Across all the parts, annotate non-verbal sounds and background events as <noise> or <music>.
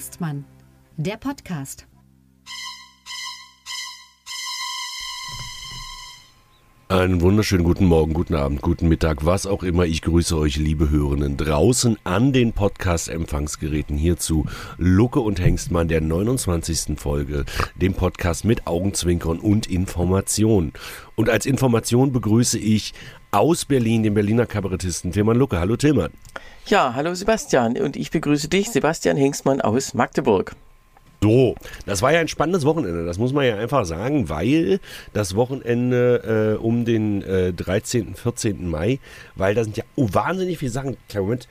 Hengstmann, der Podcast. Einen wunderschönen guten Morgen, guten Abend, guten Mittag, was auch immer. Ich grüße euch, liebe Hörenden, draußen an den Podcast-Empfangsgeräten hierzu. Lucke und Hengstmann der 29. Folge, dem Podcast mit Augenzwinkern und Information. Und als Information begrüße ich aus Berlin den Berliner Kabarettisten Tilman Lucke. Hallo Tilman. Ja, hallo Sebastian und ich begrüße dich, Sebastian Hengstmann aus Magdeburg. So, das war ja ein spannendes Wochenende, das muss man ja einfach sagen, weil das Wochenende äh, um den äh, 13., 14. Mai, weil da sind ja oh, wahnsinnig viele Sachen, kleinen Moment,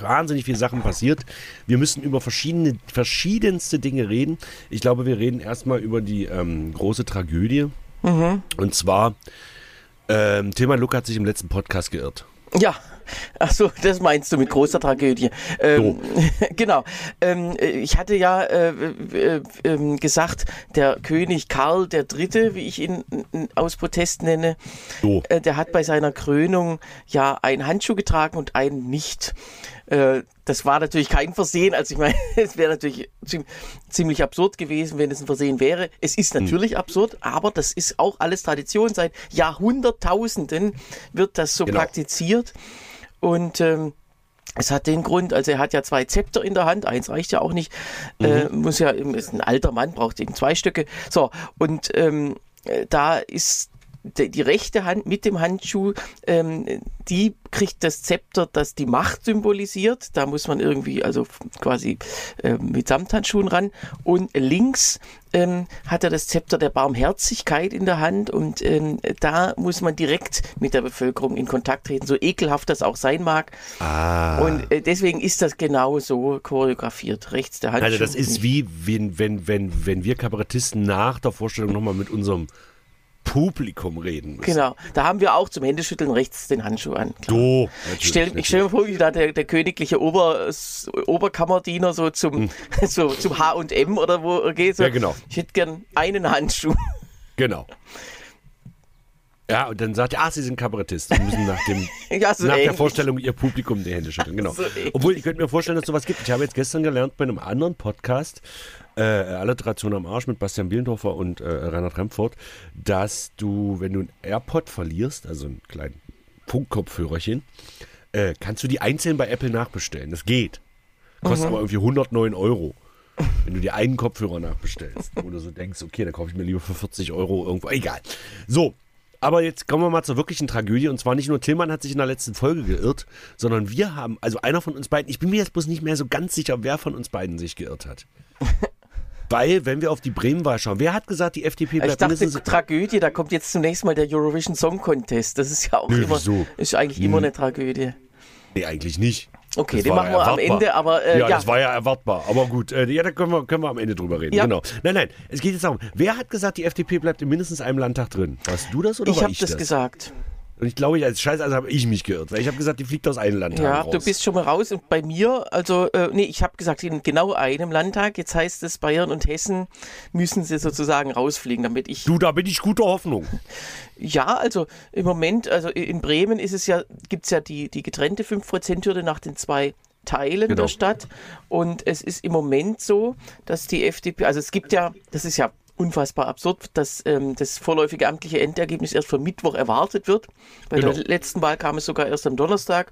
wahnsinnig viele Sachen passiert. Wir müssen über verschiedene, verschiedenste Dinge reden. Ich glaube, wir reden erstmal über die ähm, große Tragödie. Mhm. Und zwar, ähm, Tilman Luck hat sich im letzten Podcast geirrt. Ja, Ach so, das meinst du mit großer Tragödie. Ähm, <laughs> genau. Ähm, ich hatte ja äh, äh, äh, gesagt, der König Karl III., wie ich ihn aus Protest nenne, so. Äh, der hat bei seiner Krönung ja einen Handschuh getragen und einen nicht. Äh, das war natürlich kein Versehen. Also ich meine, <laughs> es wäre natürlich ziemlich absurd gewesen, wenn es ein Versehen wäre. Es ist hm. natürlich hm. absurd, aber das ist auch alles Tradition. Seit Jahrhunderttausenden wird das so genau. praktiziert. Und ähm, es hat den Grund, also er hat ja zwei Zepter in der Hand, eins reicht ja auch nicht, mhm. äh, muss ja, ist ein alter Mann, braucht eben zwei Stücke. So, und ähm, äh, da ist die, die rechte Hand mit dem Handschuh, ähm, die kriegt das Zepter, das die Macht symbolisiert. Da muss man irgendwie, also quasi äh, mit Samthandschuhen ran. Und links ähm, hat er das Zepter der Barmherzigkeit in der Hand und ähm, da muss man direkt mit der Bevölkerung in Kontakt treten, so ekelhaft das auch sein mag. Ah. Und äh, deswegen ist das genau so choreografiert, rechts der Handschuh. Also das ist wie, wenn, wenn, wenn, wenn wir Kabarettisten nach der Vorstellung nochmal mit unserem Publikum reden müssen. Genau, da haben wir auch zum Händeschütteln rechts den Handschuh an. Du, ich stelle stell mir vor, wie da der, der königliche Ober, Oberkammerdiener so zum, hm. <laughs> so zum H&M oder wo geht. So, ja, genau. Ich hätte gern einen Handschuh. Genau. Ja, und dann sagt er, ah, Sie sind Kabarettist und müssen nach, dem, <laughs> ja, so nach der Vorstellung Ihr Publikum die Hände schütteln. Genau. So Obwohl, ich könnte mir vorstellen, dass es sowas gibt. Ich habe jetzt gestern gelernt bei einem anderen Podcast, äh, Alliteration am Arsch mit Bastian Bielendorfer und äh, Reinhard Remford, dass du, wenn du einen AirPod verlierst, also einen kleinen Funkkopfhörerchen, äh, kannst du die einzeln bei Apple nachbestellen. Das geht. Kostet mhm. aber irgendwie 109 Euro. Wenn du dir einen Kopfhörer nachbestellst, wo du so denkst, okay, dann kaufe ich mir lieber für 40 Euro irgendwo. Egal. So, aber jetzt kommen wir mal zur wirklichen Tragödie. Und zwar nicht nur Tillmann hat sich in der letzten Folge geirrt, sondern wir haben, also einer von uns beiden, ich bin mir jetzt bloß nicht mehr so ganz sicher, wer von uns beiden sich geirrt hat. <laughs> Weil, wenn wir auf die Bremenwahl schauen, wer hat gesagt, die FDP bleibt Ich dachte, mindestens Tragödie, da kommt jetzt zunächst mal der Eurovision Song Contest. Das ist ja auch Nö, immer, so. ist eigentlich immer hm. eine Tragödie. Nee, eigentlich nicht. Okay, das den machen wir erwartbar. am Ende, aber äh, ja, ja, das war ja erwartbar. Aber gut, äh, ja, da können wir, können wir am Ende drüber reden. Ja. Genau. Nein, nein, es geht jetzt darum, wer hat gesagt, die FDP bleibt in mindestens einem Landtag drin? Warst du das oder ich war hab ich das? Ich habe das gesagt. Und ich glaube, als Scheiße, also habe ich mich geirrt, weil ich habe gesagt, die fliegt aus einem Landtag ja, raus. du bist schon mal raus und bei mir, also, äh, nee, ich habe gesagt, in genau einem Landtag, jetzt heißt es, Bayern und Hessen müssen sie sozusagen rausfliegen, damit ich... Du, da bin ich guter Hoffnung. Ja, also im Moment, also in Bremen ist es ja, gibt es ja die, die getrennte 5%-Hürde nach den zwei Teilen genau. der Stadt. Und es ist im Moment so, dass die FDP, also es gibt ja, das ist ja unfassbar absurd, dass ähm, das vorläufige amtliche Endergebnis erst für Mittwoch erwartet wird. Bei genau. der letzten Wahl kam es sogar erst am Donnerstag.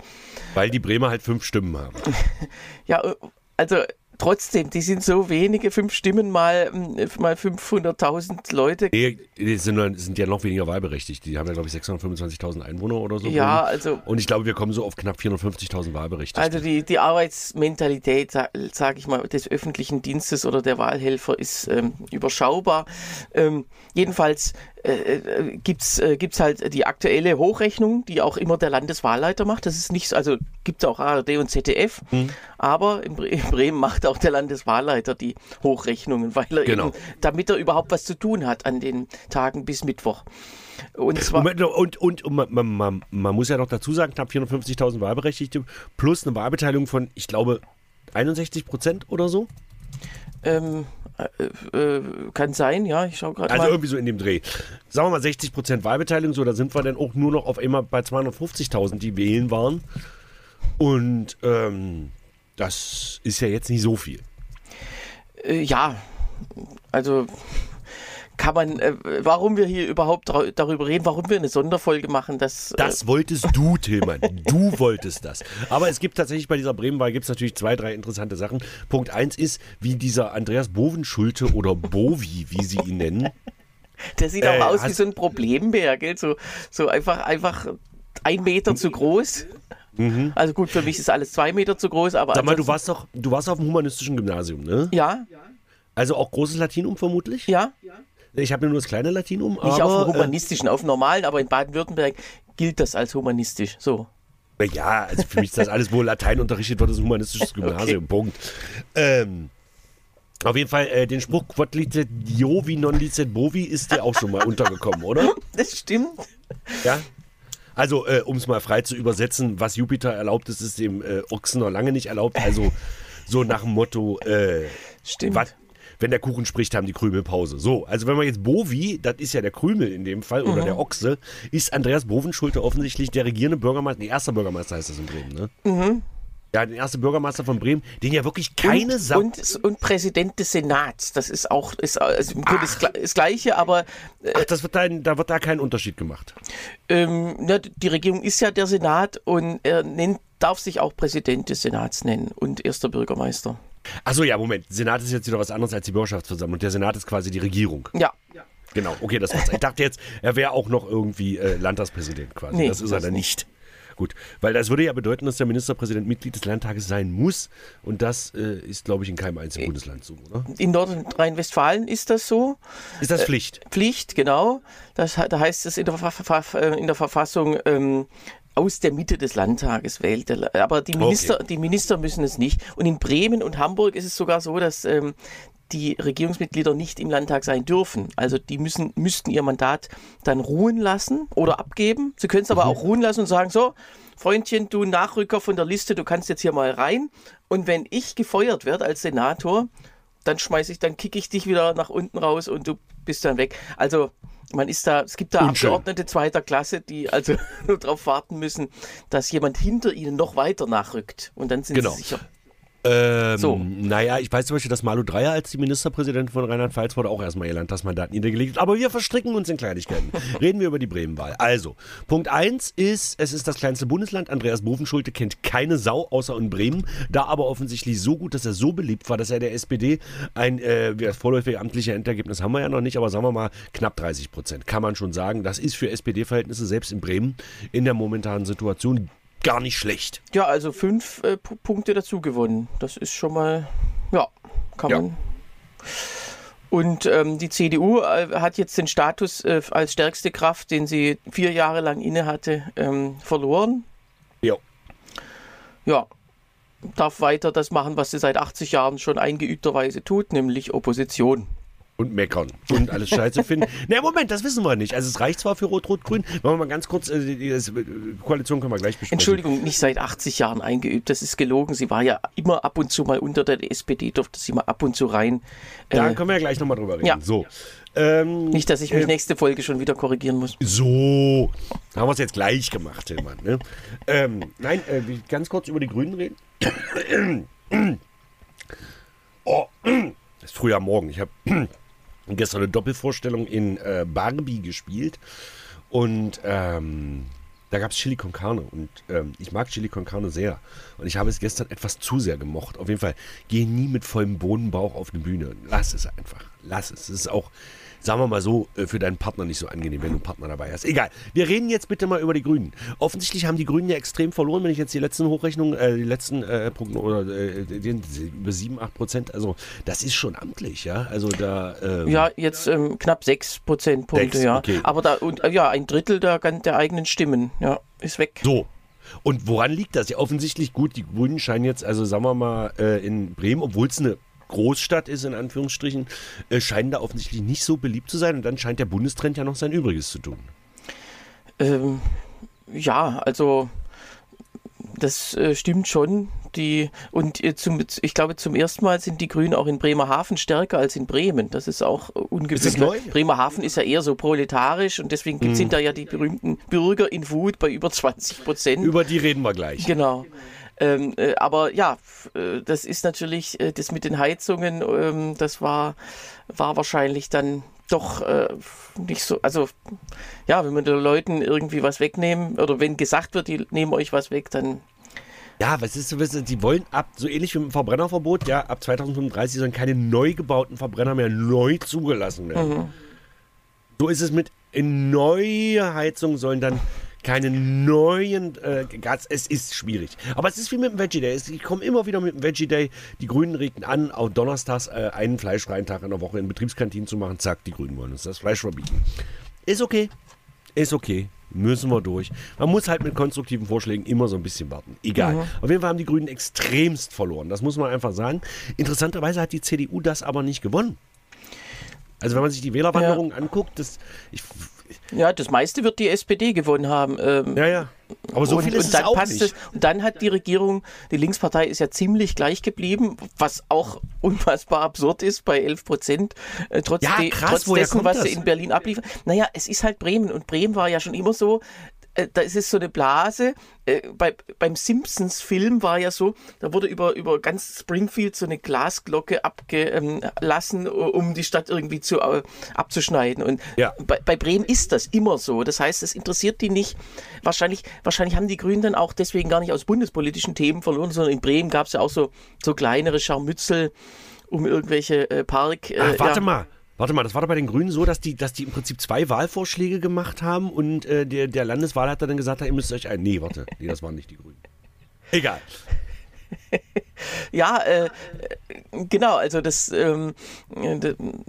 Weil die Bremer halt fünf Stimmen haben. <laughs> ja, äh, also trotzdem, die sind so wenige, fünf Stimmen mal, mal 500.000 Leute. Nee, die sind, sind, ja noch weniger wahlberechtigt. Die haben ja, glaube ich, 625.000 Einwohner oder so. Ja, also. Und ich glaube, wir kommen so auf knapp 450.000 Wahlberechtigte. Also die, die Arbeitsmentalität, sage ich mal, des öffentlichen Dienstes oder der Wahlhelfer ist ähm, überschaubar. Ähm, jedenfalls äh, äh, gibt's äh, gibt's halt die aktuelle Hochrechnung, die auch immer der Landeswahlleiter macht. Das ist nicht, also gibt es auch ARD und ZDF, mhm. aber in, Bre in, Bremen macht auch der Landeswahlleiter die Hochrechnungen, weil er genau. eben, damit er überhaupt was zu tun hat an den Tagen bis Mittwoch. Und, zwar und, und, und, und man, man, man, muss ja noch dazu sagen, knapp 450.000 Wahlberechtigte plus eine Wahlbeteiligung von, ich glaube, 61 Prozent oder so. Ähm, äh, äh, kann sein, ja, ich schaue gerade Also mal. irgendwie so in dem Dreh. Sagen wir mal 60 Prozent Wahlbeteiligung, so, da sind wir dann auch nur noch auf einmal bei 250.000, die wählen waren. Und ähm, Das ist ja jetzt nicht so viel. Äh, ja, also kann man, äh, warum wir hier überhaupt darüber reden, warum wir eine Sonderfolge machen, das. Äh das wolltest du, Tillmann. du wolltest das. Aber es gibt tatsächlich bei dieser Bremenwahl gibt es natürlich zwei, drei interessante Sachen. Punkt eins ist, wie dieser Andreas Bovenschulte oder Bovi, wie sie ihn nennen. Der sieht äh, auch aus wie so ein Problembär, gell? So, so einfach, einfach ein Meter zu groß. Mhm. Also gut, für mich ist alles zwei Meter zu groß, aber. Sag mal, du warst doch, du warst auf dem humanistischen Gymnasium, ne? Ja. Also auch großes Latinum vermutlich? Ja. Ich habe nur das kleine Latinum. Nicht aber, auf dem äh, humanistischen, äh, auf dem normalen, aber in Baden-Württemberg gilt das als humanistisch. So. Ja, also für mich ist das alles, wo Latein unterrichtet wird, ist ein humanistisches <laughs> Gymnasium. Okay. Punkt. Ähm, auf jeden Fall, äh, den Spruch Quod licet Diovi non licet Bovi ist dir auch schon mal <laughs> untergekommen, oder? Das stimmt. Ja. Also, äh, um es mal frei zu übersetzen, was Jupiter erlaubt ist, ist dem äh, Ochsen noch lange nicht erlaubt. Also, so nach dem Motto, äh, Stimmt. Wenn der Kuchen spricht, haben die Krümel Pause. So, also wenn man jetzt Bovi, das ist ja der Krümel in dem Fall, oder mhm. der Ochse, ist Andreas Bovenschulte offensichtlich der regierende Bürgermeister, der erste Bürgermeister heißt das in Bremen, ne? Mhm. Ja, der erste Bürgermeister von Bremen, den ja wirklich keine und, Sau. Und, und, Präsident des Senats. Das ist auch ist, also gut, das, das Gleiche, aber. Äh, Ach, das wird da, da wird da kein Unterschied gemacht. Ähm, na, die Regierung ist ja der Senat und er nennt, darf sich auch Präsident des Senats nennen und erster Bürgermeister. Achso, ja, Moment. Senat ist jetzt wieder was anderes als die Bürgerschaftsversammlung. Der Senat ist quasi die Regierung. Ja. Genau, okay, das war's. Ich dachte jetzt, er wäre auch noch irgendwie äh, Landtagspräsident quasi. Nee, das ist er dann nicht. Gut, weil das würde ja bedeuten, dass der Ministerpräsident Mitglied des Landtages sein muss. Und das äh, ist, glaube ich, in keinem einzigen äh, Bundesland so, oder? In Nordrhein-Westfalen ist das so. Ist das Pflicht? Äh, Pflicht, genau. Das, da heißt es in der, Verf äh, in der Verfassung, ähm, aus der Mitte des Landtages wählt. Aber die Minister, okay. die Minister müssen es nicht. Und in Bremen und Hamburg ist es sogar so, dass ähm, die Regierungsmitglieder nicht im Landtag sein dürfen. Also die müssen, müssten ihr Mandat dann ruhen lassen oder abgeben. Sie können es aber mhm. auch ruhen lassen und sagen, so, Freundchen, du Nachrücker von der Liste, du kannst jetzt hier mal rein. Und wenn ich gefeuert werde als Senator, dann schmeiße ich, dann kicke ich dich wieder nach unten raus und du bist dann weg. Also man ist da, es gibt da Unschön. Abgeordnete zweiter Klasse, die also <laughs> nur darauf warten müssen, dass jemand hinter ihnen noch weiter nachrückt. Und dann sind genau. sie sicher. Ähm, so. Naja, ich weiß zum Beispiel, dass Malu Dreyer als die Ministerpräsidentin von Rheinland-Pfalz wurde auch erstmal ihr Landtagsmandat niedergelegt. Aber wir verstricken uns in Kleinigkeiten. <laughs> Reden wir über die Bremenwahl. Also, Punkt 1 ist, es ist das kleinste Bundesland. Andreas Bovenschulte kennt keine Sau außer in Bremen. Da aber offensichtlich so gut, dass er so beliebt war, dass er der SPD ein äh, das vorläufige amtliche Endergebnis haben wir ja noch nicht, aber sagen wir mal knapp 30 Prozent. Kann man schon sagen. Das ist für SPD-Verhältnisse selbst in Bremen in der momentanen Situation gar nicht schlecht. Ja, also fünf äh, Punkte dazu gewonnen. Das ist schon mal, ja, kann ja. man. Und ähm, die CDU äh, hat jetzt den Status äh, als stärkste Kraft, den sie vier Jahre lang innehatte, ähm, verloren. Ja. Ja, darf weiter das machen, was sie seit 80 Jahren schon eingeübterweise tut, nämlich Opposition und meckern und alles scheiße finden. <laughs> Na, Moment, das wissen wir nicht. Also es reicht zwar für Rot-Rot-Grün. Machen wir mal ganz kurz, äh, die, die, die, Koalition können wir gleich besprechen. Entschuldigung, nicht seit 80 Jahren eingeübt, das ist gelogen. Sie war ja immer ab und zu mal unter der SPD, durfte sie mal ab und zu rein. Da äh, können wir ja gleich nochmal drüber reden. Ja. So. Ähm, nicht, dass ich mich äh, nächste Folge schon wieder korrigieren muss. So, haben wir es jetzt gleich gemacht, Tillmann. Ne? ähm, nein, äh, ganz kurz über die Grünen reden. <clears throat> oh, <clears throat> das ist früh am Morgen. Ich habe gestern eine Doppelvorstellung in äh, Barbie gespielt und ähm, da gab es Chili con Carne und ähm, ich mag Chili con Carne sehr und ich habe es gestern etwas zu sehr gemocht. Auf jeden Fall, geh nie mit vollem Bodenbauch auf eine Bühne. Lass es einfach. Lass es. Es ist auch sagen wir mal so, äh, für deinen Partner nicht so angenehm, wenn du einen Partner dabei hast. Egal. Wir reden jetzt bitte mal über die Grünen. Offensichtlich haben die Grünen ja extrem verloren, wenn ich jetzt die letzten Hochrechnungen, äh, die letzten äh, Prognosen, oder äh, die, über 7, 8 Prozent, also das ist schon amtlich, ja. Also da. Ähm, ja, jetzt ähm, knapp 6 Prozentpunkte, ja. Okay. Aber da, und, äh, ja, ein Drittel der, der eigenen Stimmen, ja, ist weg. So, und woran liegt das? Ja, offensichtlich gut, die Grünen scheinen jetzt, also sagen wir mal, äh, in Bremen, obwohl es eine Großstadt ist, in Anführungsstrichen, äh, scheinen da offensichtlich nicht so beliebt zu sein. Und dann scheint der Bundestrend ja noch sein Übriges zu tun. Ähm, ja, also das äh, stimmt schon. Die, und äh, zum, ich glaube, zum ersten Mal sind die Grünen auch in Bremerhaven stärker als in Bremen. Das ist auch ungewöhnlich. Bremerhaven ist ja eher so proletarisch und deswegen hm. sind da ja die berühmten Bürger in Wut bei über 20 Prozent. Über die reden wir gleich. Genau. Ähm, äh, aber ja, äh, das ist natürlich, äh, das mit den Heizungen, ähm, das war, war wahrscheinlich dann doch äh, nicht so, also ja, wenn man den Leuten irgendwie was wegnehmen oder wenn gesagt wird, die nehmen euch was weg, dann ja, was ist so, die wollen ab, so ähnlich wie mit dem Verbrennerverbot, ja, ab 2035 sollen keine neu gebauten Verbrenner mehr neu zugelassen werden. Mhm. So ist es mit in neue Heizungen sollen dann keine neuen äh, Gas. Es ist schwierig. Aber es ist wie mit dem Veggie Day. Ich komme immer wieder mit dem Veggie Day. Die Grünen regten an, auch donnerstags äh, einen fleischfreien Tag in der Woche in Betriebskantinen zu machen. Zack, die Grünen wollen uns das Fleisch verbieten. Ist okay. Ist okay. Müssen wir durch. Man muss halt mit konstruktiven Vorschlägen immer so ein bisschen warten. Egal. Mhm. Auf jeden Fall haben die Grünen extremst verloren. Das muss man einfach sagen. Interessanterweise hat die CDU das aber nicht gewonnen. Also wenn man sich die Wählerwanderung ja. anguckt, das, ich ja, das meiste wird die SPD gewonnen haben. Ähm, ja, ja. Aber so und, viel ist und dann es auch nicht. Es, und dann hat die Regierung, die Linkspartei ist ja ziemlich gleich geblieben, was auch unfassbar absurd ist bei 11 Prozent, äh, trotz, ja, krass, trotz dessen, was das? sie in Berlin abliefern. Naja, es ist halt Bremen und Bremen war ja schon immer so, da ist es so eine Blase. Äh, bei, beim Simpsons-Film war ja so, da wurde über, über ganz Springfield so eine Glasglocke abgelassen, um die Stadt irgendwie zu, äh, abzuschneiden. Und ja. bei, bei, Bremen ist das immer so. Das heißt, es interessiert die nicht. Wahrscheinlich, wahrscheinlich haben die Grünen dann auch deswegen gar nicht aus bundespolitischen Themen verloren, sondern in Bremen gab es ja auch so, so kleinere Scharmützel um irgendwelche äh, Park. Äh, Ach, warte ja. mal. Warte mal, das war doch bei den Grünen so, dass die, dass die im Prinzip zwei Wahlvorschläge gemacht haben und äh, der, der Landeswahlleiter dann gesagt hat, ihr müsst euch ein. Nee, warte, nee, das waren nicht die Grünen. Egal. Ja, äh, genau, also das, ähm,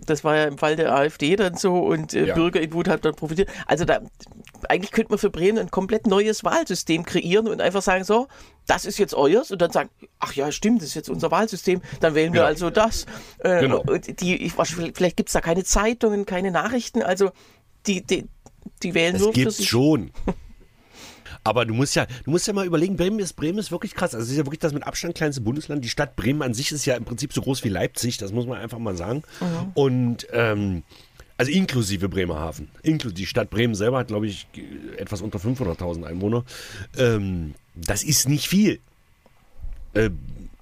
das war ja im Fall der AfD dann so und äh, ja. Bürger in Wut hat dann profitiert. Also da, eigentlich könnte man für Bremen ein komplett neues Wahlsystem kreieren und einfach sagen, so, das ist jetzt euers und dann sagen, ach ja, stimmt, das ist jetzt unser Wahlsystem, dann wählen wir ja. also das. Äh, genau. die, ich, vielleicht gibt es da keine Zeitungen, keine Nachrichten, also die, die, die wählen das nur gibt's für sich. schon. <laughs> Aber du musst ja, du musst ja mal überlegen, Bremen ist, Bremen ist wirklich krass. Also es ist ja wirklich das mit Abstand kleinste Bundesland. Die Stadt Bremen an sich ist ja im Prinzip so groß wie Leipzig, das muss man einfach mal sagen. Mhm. Und ähm, also inklusive Bremerhaven. Inkl die Stadt Bremen selber hat, glaube ich, etwas unter 500.000 Einwohner. Ähm, das ist nicht viel. Äh,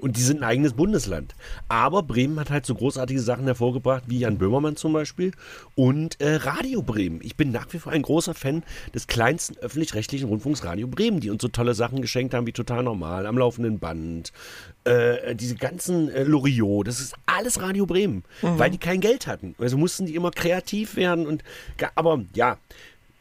und die sind ein eigenes Bundesland. Aber Bremen hat halt so großartige Sachen hervorgebracht, wie Jan Böhmermann zum Beispiel und äh, Radio Bremen. Ich bin nach wie vor ein großer Fan des kleinsten öffentlich-rechtlichen Rundfunks Radio Bremen, die uns so tolle Sachen geschenkt haben, wie Total Normal, am laufenden Band, äh, diese ganzen äh, Loriot, das ist alles Radio Bremen, mhm. weil die kein Geld hatten. Also mussten die immer kreativ werden und, aber ja,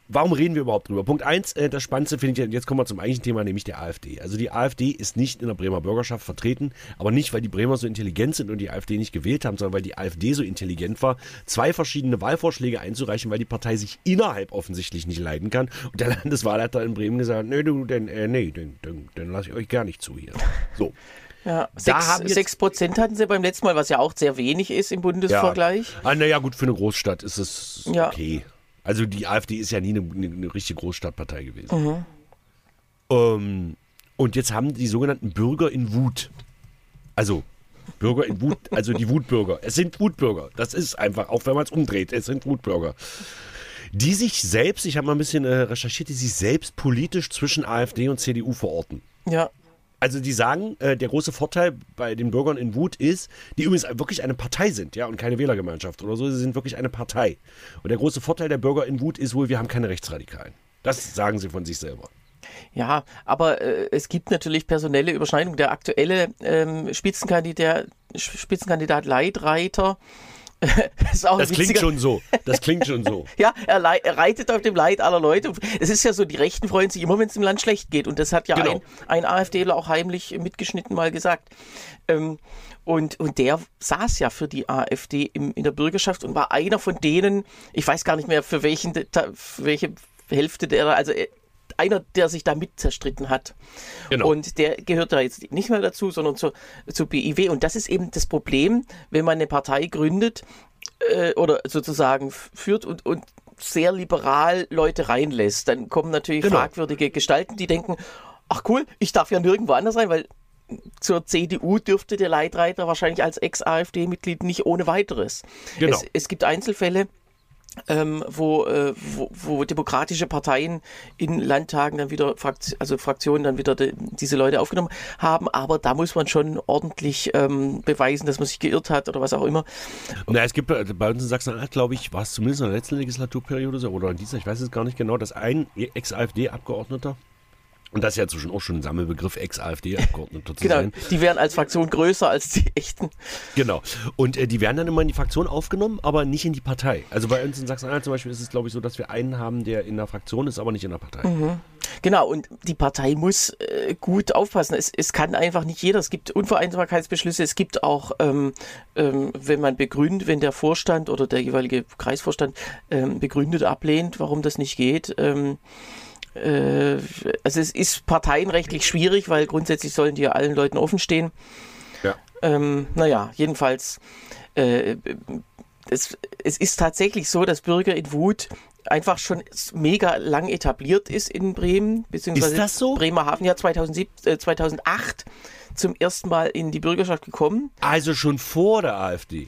Warum reden wir überhaupt drüber? Punkt 1, äh, das Spannendste finde ich, jetzt kommen wir zum eigentlichen Thema, nämlich der AfD. Also die AfD ist nicht in der Bremer Bürgerschaft vertreten, aber nicht, weil die Bremer so intelligent sind und die AfD nicht gewählt haben, sondern weil die AfD so intelligent war, zwei verschiedene Wahlvorschläge einzureichen, weil die Partei sich innerhalb offensichtlich nicht leiden kann. Und der <laughs> Landeswahlleiter in Bremen gesagt, nee, du, denn, äh, nee, den, den, den lasse ich euch gar nicht zu hier. So. <laughs> Ja, sechs Prozent hatten sie beim letzten Mal, was ja auch sehr wenig ist im Bundesvergleich. Ja. Ah, naja, gut, für eine Großstadt ist es ja. okay. Also die AfD ist ja nie eine, eine richtige Großstadtpartei gewesen. Mhm. Ähm, und jetzt haben die sogenannten Bürger in Wut. Also Bürger in Wut, also die Wutbürger. Es sind Wutbürger. Das ist einfach, auch wenn man es umdreht, es sind Wutbürger. Die sich selbst, ich habe mal ein bisschen äh, recherchiert, die sich selbst politisch zwischen AfD und CDU verorten. Ja. Also die sagen, äh, der große Vorteil bei den Bürgern in Wut ist, die übrigens wirklich eine Partei sind, ja, und keine Wählergemeinschaft oder so, sie sind wirklich eine Partei. Und der große Vorteil der Bürger in Wut ist wohl, wir haben keine Rechtsradikalen. Das sagen sie von sich selber. Ja, aber äh, es gibt natürlich personelle Überschneidungen. Der aktuelle ähm, Spitzenkandidat, Spitzenkandidat Leitreiter <laughs> das klingt schon so. Das klingt schon so. <laughs> ja, er, er, reitet auf dem Leid aller Leute. Es ist ja so, die Rechten freuen sich immer, wenn es im Land schlecht geht. Und das hat ja genau. ein, ein AfDler auch heimlich mitgeschnitten mal gesagt. Ähm, und, und der saß ja für die AfD im, in der Bürgerschaft und war einer von denen, ich weiß gar nicht mehr, für, welchen, für welche Hälfte der, also einer, der sich da mit zerstritten hat. Genau. Und der gehört da jetzt nicht mehr dazu, sondern zu, zu BIW. Und das ist eben das Problem, wenn man eine Partei gründet äh, oder sozusagen führt und, und sehr liberal Leute reinlässt. Dann kommen natürlich genau. fragwürdige Gestalten, die denken, ach cool, ich darf ja nirgendwo anders sein, weil zur CDU dürfte der Leitreiter wahrscheinlich als Ex-AfD-Mitglied nicht ohne weiteres. Genau. Es, es gibt Einzelfälle, ähm, wo, äh, wo, wo demokratische Parteien in Landtagen dann wieder, Frakt also Fraktionen dann wieder die, diese Leute aufgenommen haben. Aber da muss man schon ordentlich ähm, beweisen, dass man sich geirrt hat oder was auch immer. Na, es gibt äh, bei uns in Sachsen-Anhalt, glaube ich, war es zumindest in der letzten Legislaturperiode so oder in dieser, ich weiß es gar nicht genau, dass ein Ex-AfD-Abgeordneter und das ist ja inzwischen auch schon ein Sammelbegriff, Ex-AfD-Abgeordneter <laughs> zu genau, sein. Die wären als Fraktion größer als die echten. Genau. Und äh, die werden dann immer in die Fraktion aufgenommen, aber nicht in die Partei. Also bei uns in Sachsen-Anhalt zum Beispiel ist es, glaube ich, so, dass wir einen haben, der in der Fraktion ist, aber nicht in der Partei. Mhm. Genau, und die Partei muss äh, gut aufpassen. Es, es kann einfach nicht jeder. Es gibt Unvereinbarkeitsbeschlüsse. Es gibt auch, ähm, ähm, wenn man begründet, wenn der Vorstand oder der jeweilige Kreisvorstand ähm, begründet ablehnt, warum das nicht geht. Ähm, äh, also es ist parteienrechtlich schwierig, weil grundsätzlich sollen die ja allen Leuten offen stehen. Ja. Ähm, naja, jedenfalls, äh, es, es ist tatsächlich so, dass Bürger in Wut einfach schon mega lang etabliert ist in Bremen, beziehungsweise ist das so? Bremerhaven ja 2007, äh, 2008 zum ersten Mal in die Bürgerschaft gekommen. Also schon vor der AfD.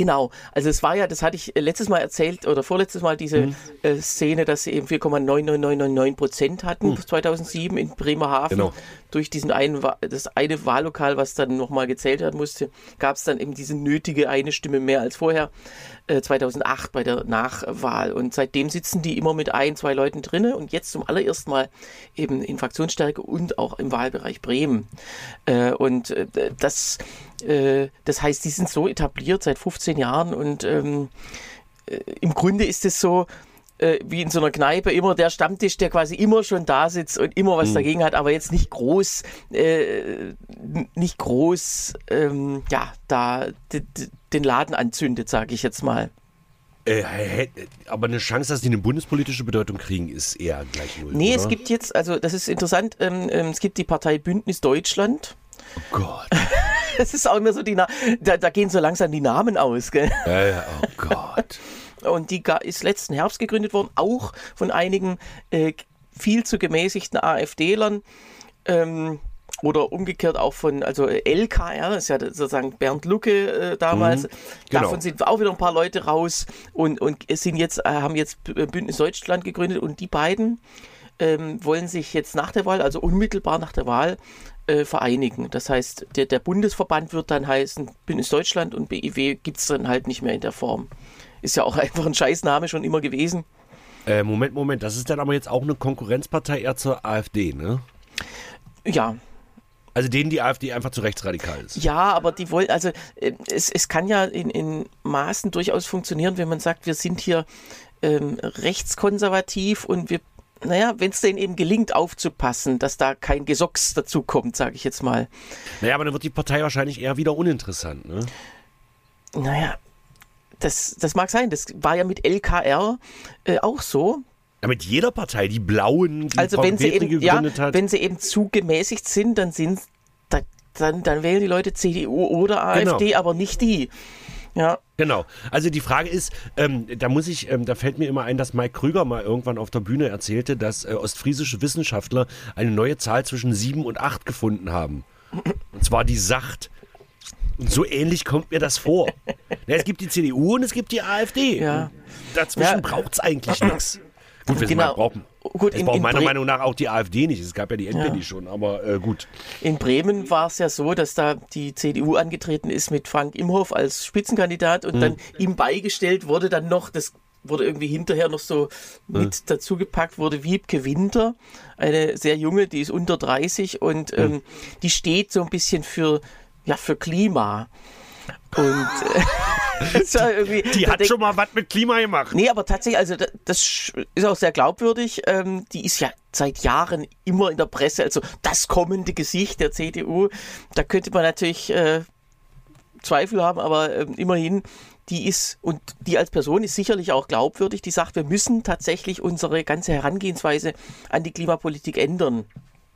Genau, also es war ja, das hatte ich äh, letztes Mal erzählt oder vorletztes Mal diese mhm. äh, Szene, dass sie eben 4,99999 Prozent hatten mhm. 2007 in Bremerhaven. Genau. Durch diesen einen, das eine Wahllokal, was dann nochmal gezählt werden musste, gab es dann eben diese nötige eine Stimme mehr als vorher äh, 2008 bei der Nachwahl. Und seitdem sitzen die immer mit ein, zwei Leuten drinne und jetzt zum allerersten Mal eben in Fraktionsstärke und auch im Wahlbereich Bremen. Äh, und äh, das äh, das heißt, die sind so etabliert seit 15 Jahren und ähm, äh, im Grunde ist es so, äh, wie in so einer Kneipe immer der Stammtisch, der quasi immer schon da sitzt und immer was mhm. dagegen hat, aber jetzt nicht groß, äh, nicht groß, ähm, ja, da den Laden anzündet, sage ich jetzt mal. Äh, aber eine Chance, dass die eine bundespolitische Bedeutung kriegen, ist eher gleich null. Nee, oder? es gibt jetzt, also das ist interessant, ähm, ähm, es gibt die Partei Bündnis Deutschland. Oh Gott. <laughs> das ist auch immer so die, Na da, da gehen so langsam die Namen aus, gell? Ja, ja, oh Gott. <laughs> Und die ist letzten Herbst gegründet worden, auch von einigen äh, viel zu gemäßigten AfD-Lern. Ähm, oder umgekehrt auch von, also LKR, ist ja sozusagen Bernd Lucke äh, damals. Mhm, genau. Davon sind auch wieder ein paar Leute raus und, und sind jetzt, äh, haben jetzt Bündnis Deutschland gegründet und die beiden ähm, wollen sich jetzt nach der Wahl, also unmittelbar nach der Wahl, äh, vereinigen. Das heißt, der, der Bundesverband wird dann heißen Bündnis Deutschland und BIW gibt es dann halt nicht mehr in der Form. Ist ja auch <laughs> einfach ein Scheißname schon immer gewesen. Äh, Moment, Moment, das ist dann aber jetzt auch eine Konkurrenzpartei eher zur AfD, ne? Ja, also denen die AfD einfach zu rechtsradikal ist. Ja, aber die wollen, also äh, es, es kann ja in, in Maßen durchaus funktionieren, wenn man sagt, wir sind hier ähm, rechtskonservativ und wir naja, wenn es denen eben gelingt, aufzupassen, dass da kein Gesocks dazu kommt, sage ich jetzt mal. Naja, aber dann wird die Partei wahrscheinlich eher wieder uninteressant, ne? Naja, das, das mag sein. Das war ja mit LKR äh, auch so. Ja, mit jeder Partei, die Blauen, die also wenn sie eben, ja, hat. Wenn sie eben zu gemäßigt sind, dann sind dann, dann wählen die Leute CDU oder AfD, genau. aber nicht die. Ja. Genau. Also die Frage ist, ähm, da muss ich, ähm, da fällt mir immer ein, dass Mike Krüger mal irgendwann auf der Bühne erzählte, dass äh, ostfriesische Wissenschaftler eine neue Zahl zwischen sieben und acht gefunden haben. Und zwar die Sacht. Und so ähnlich kommt mir das vor. Ja, es gibt die CDU und es gibt die AfD. Ja. Dazwischen ja. braucht es eigentlich nichts. Gut, wir genau. brauchen, gut, es in, braucht meiner Bre Meinung nach auch die AfD nicht. Es gab ja die NPD ja. schon, aber äh, gut. In Bremen war es ja so, dass da die CDU angetreten ist mit Frank Imhoff als Spitzenkandidat und hm. dann ihm beigestellt wurde dann noch, das wurde irgendwie hinterher noch so hm. mit dazugepackt, wurde Wiebke Winter, eine sehr junge, die ist unter 30 und hm. ähm, die steht so ein bisschen für, ja, für Klima. Und äh, <laughs> die, die hat schon mal was mit Klima gemacht. Nee, aber tatsächlich, also das ist auch sehr glaubwürdig. Ähm, die ist ja seit Jahren immer in der Presse, also das kommende Gesicht der CDU. Da könnte man natürlich äh, Zweifel haben, aber äh, immerhin, die ist, und die als Person ist sicherlich auch glaubwürdig, die sagt, wir müssen tatsächlich unsere ganze Herangehensweise an die Klimapolitik ändern.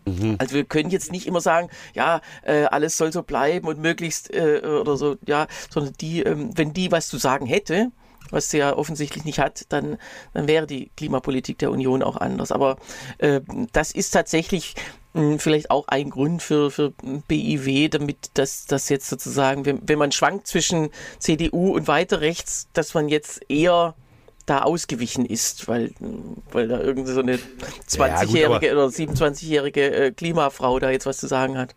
Mhm. Also wir können jetzt nicht immer sagen, ja, äh, alles soll so bleiben und möglichst äh, oder so, ja, sondern die, ähm, wenn die was zu sagen hätte, was sie ja offensichtlich nicht hat, dann, dann wäre die Klimapolitik der Union auch anders. Aber äh, das ist tatsächlich mh, hm, vielleicht auch ein Grund für, für BIW, damit das, das jetzt sozusagen, wenn, wenn man schwankt zwischen CDU und weiter rechts, dass man jetzt eher da ausgewichen ist, weil, weil da irgendeine so eine 20-jährige ja, oder 27-jährige äh, Klimafrau da jetzt was zu sagen hat.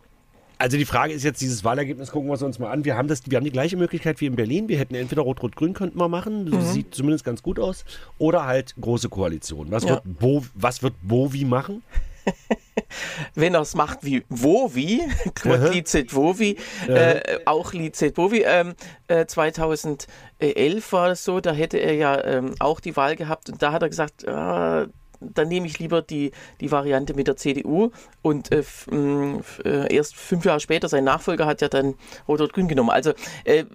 Also die Frage ist jetzt, dieses Wahlergebnis gucken wir uns mal an. Wir haben, das, wir haben die gleiche Möglichkeit wie in Berlin. Wir hätten entweder Rot-Rot-Grün könnten wir machen, mhm. sieht zumindest ganz gut aus, oder halt große Koalition. Was, ja. wird, Bo, was wird Bovi machen? <laughs> wenn er es macht wie Wovi, <laughs> Lizet Wovi, äh, auch Lizet Wovi, ähm, äh, 2011 war es so, da hätte er ja ähm, auch die Wahl gehabt und da hat er gesagt, äh, dann nehme ich lieber die, die Variante mit der CDU. Und äh, äh, erst fünf Jahre später, sein Nachfolger hat ja dann Rot-Rot-Grün genommen. Also äh,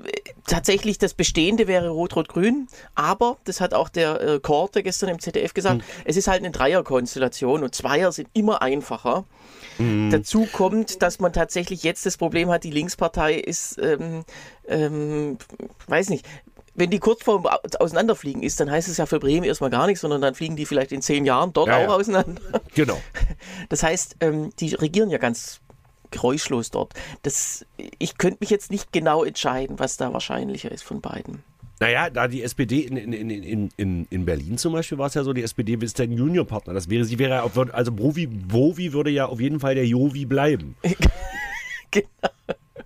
tatsächlich das Bestehende wäre Rot-Rot-Grün, aber, das hat auch der äh, Korte gestern im ZDF gesagt, mhm. es ist halt eine Dreierkonstellation und Zweier sind immer einfacher. Mhm. Dazu kommt, dass man tatsächlich jetzt das Problem hat, die Linkspartei ist, ähm, ähm, weiß nicht, wenn die kurz vorm Auseinanderfliegen ist, dann heißt es ja für Bremen erstmal gar nichts, sondern dann fliegen die vielleicht in zehn Jahren dort ja, auch ja. auseinander. Genau. <laughs> Das heißt, ähm, die regieren ja ganz geräuschlos dort. Das, ich könnte mich jetzt nicht genau entscheiden, was da wahrscheinlicher ist von beiden. Naja, da die SPD in, in, in, in, in Berlin zum Beispiel war es ja so, die SPD ist der Juniorpartner. Das wäre, sie wäre, also Bovi, Bovi würde ja auf jeden Fall der Jovi bleiben. <laughs> genau.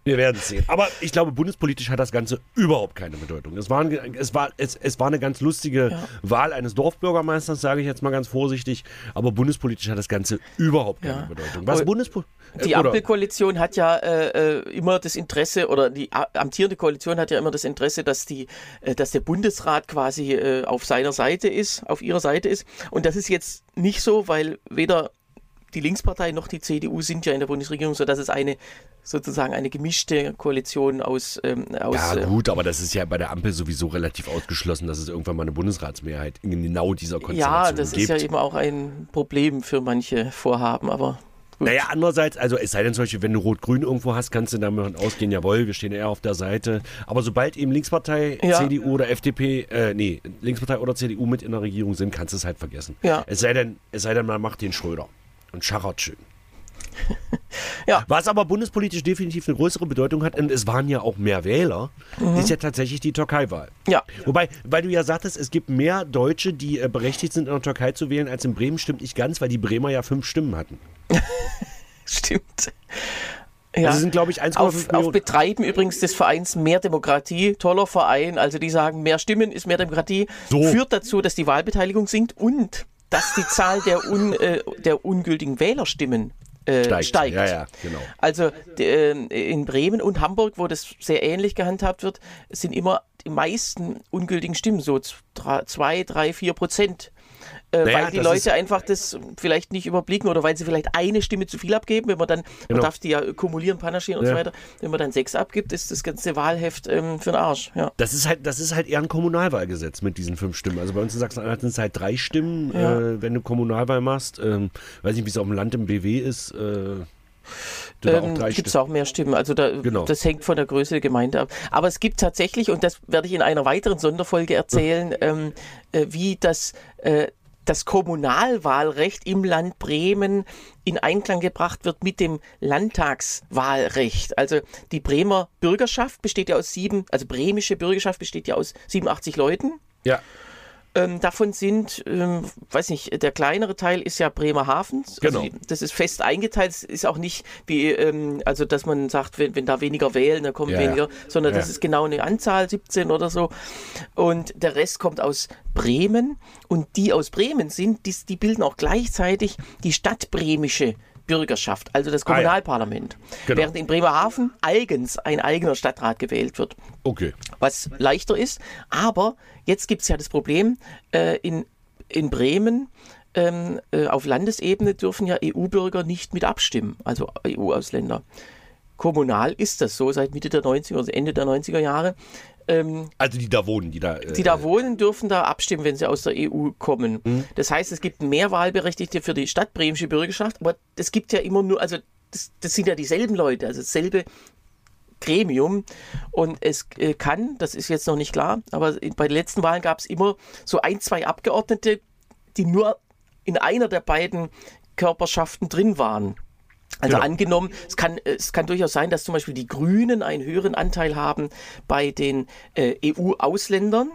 Wir werden sehen. Aber ich glaube, bundespolitisch hat das Ganze überhaupt keine Bedeutung. Es war, ein, es war, es, es war eine ganz lustige ja. Wahl eines Dorfbürgermeisters, sage ich jetzt mal ganz vorsichtig. Aber bundespolitisch hat das Ganze überhaupt keine ja. Bedeutung. Was Bundespol äh, die Ampelkoalition hat ja äh, äh, immer das Interesse, oder die amtierende Koalition hat ja immer das Interesse, dass, die, äh, dass der Bundesrat quasi äh, auf seiner Seite ist, auf ihrer Seite ist. Und das ist jetzt nicht so, weil weder die Linkspartei noch die CDU sind ja in der Bundesregierung, sodass es eine sozusagen eine gemischte Koalition aus. Ähm, aus ja, ähm, gut, aber das ist ja bei der Ampel sowieso relativ ausgeschlossen, dass es irgendwann mal eine Bundesratsmehrheit in genau dieser Konstellation gibt. Ja, das gibt. ist ja eben auch ein Problem für manche Vorhaben, aber. Gut. Naja, andererseits, also es sei denn zum Beispiel, wenn du Rot-Grün irgendwo hast, kannst du damit ausgehen, jawohl, wir stehen eher auf der Seite. Aber sobald eben Linkspartei, ja. CDU oder FDP, äh, nee, Linkspartei oder CDU mit in der Regierung sind, kannst du es halt vergessen. Ja. Es sei denn, es sei denn, man macht den Schröder und scharrt schön. <laughs> ja. Was aber bundespolitisch definitiv eine größere Bedeutung hat, und es waren ja auch mehr Wähler, mhm. ist ja tatsächlich die Türkei-Wahl. Ja. Wobei, weil du ja sagtest, es gibt mehr Deutsche, die äh, berechtigt sind, in der Türkei zu wählen, als in Bremen, stimmt nicht ganz, weil die Bremer ja fünf Stimmen hatten. <laughs> stimmt. Ja. Also sind, glaube ich, 1,5 auf, auf Betreiben übrigens des Vereins Mehr Demokratie, toller Verein, also die sagen, mehr Stimmen ist mehr Demokratie, so. führt dazu, dass die Wahlbeteiligung sinkt und dass die Zahl der, un, äh, der ungültigen Wählerstimmen äh, steigt. steigt. Ja, ja, genau. Also äh, in Bremen und Hamburg, wo das sehr ähnlich gehandhabt wird, sind immer die meisten ungültigen Stimmen, so zwei, drei, vier Prozent äh, naja, weil die Leute einfach das vielleicht nicht überblicken oder weil sie vielleicht eine Stimme zu viel abgeben. Wenn man dann, genau. man darf die ja kumulieren, panaschieren und ja. so weiter. Wenn man dann sechs abgibt, ist das ganze Wahlheft ähm, für den Arsch. Ja. Das ist halt, das ist halt eher ein Kommunalwahlgesetz mit diesen fünf Stimmen. Also bei uns in Sachsen-Anhalt sind es halt drei Stimmen, ja. äh, wenn du Kommunalwahl machst. Ähm, weiß nicht, wie es auf dem Land im BW ist. Äh, ähm, gibt es auch mehr Stimmen. Also da, genau. das hängt von der Größe der Gemeinde ab. Aber es gibt tatsächlich, und das werde ich in einer weiteren Sonderfolge erzählen, ähm, äh, wie das äh, das Kommunalwahlrecht im Land Bremen in Einklang gebracht wird mit dem Landtagswahlrecht. Also die Bremer Bürgerschaft besteht ja aus sieben, also bremische Bürgerschaft besteht ja aus 87 Leuten. Ja. Ähm, davon sind, ähm, weiß nicht, der kleinere Teil ist ja Bremerhaven. Also genau. Also das ist fest eingeteilt. Es ist auch nicht wie, ähm, also dass man sagt, wenn, wenn da weniger wählen, dann kommen ja, weniger, sondern ja. das ist genau eine Anzahl, 17 oder so. Und der Rest kommt aus Bremen. Und die aus Bremen sind, die, die bilden auch gleichzeitig die stadtbremische Bürgerschaft, also das Kommunalparlament. Ah, ja. genau. Während in Bremerhaven eigens ein eigener Stadtrat gewählt wird. Okay. Was leichter ist. Aber jetzt gibt es ja das Problem, äh, in, in Bremen ähm, äh, auf Landesebene dürfen ja EU-Bürger nicht mit abstimmen, also EU-Ausländer. Kommunal ist das so seit Mitte der 90er, also Ende der 90er Jahre. Ähm, also die da wohnen, die da. Äh, die da wohnen, dürfen da abstimmen, wenn sie aus der EU kommen. Mhm. Das heißt, es gibt mehr Wahlberechtigte für die stadtbremische Bürgerschaft, aber es gibt ja immer nur, also das, das sind ja dieselben Leute, also dasselbe Gremium. Und es äh, kann, das ist jetzt noch nicht klar, aber bei den letzten Wahlen gab es immer so ein, zwei Abgeordnete, die nur in einer der beiden Körperschaften drin waren. Also genau. angenommen, es kann, es kann durchaus sein, dass zum Beispiel die Grünen einen höheren Anteil haben bei den äh, EU-Ausländern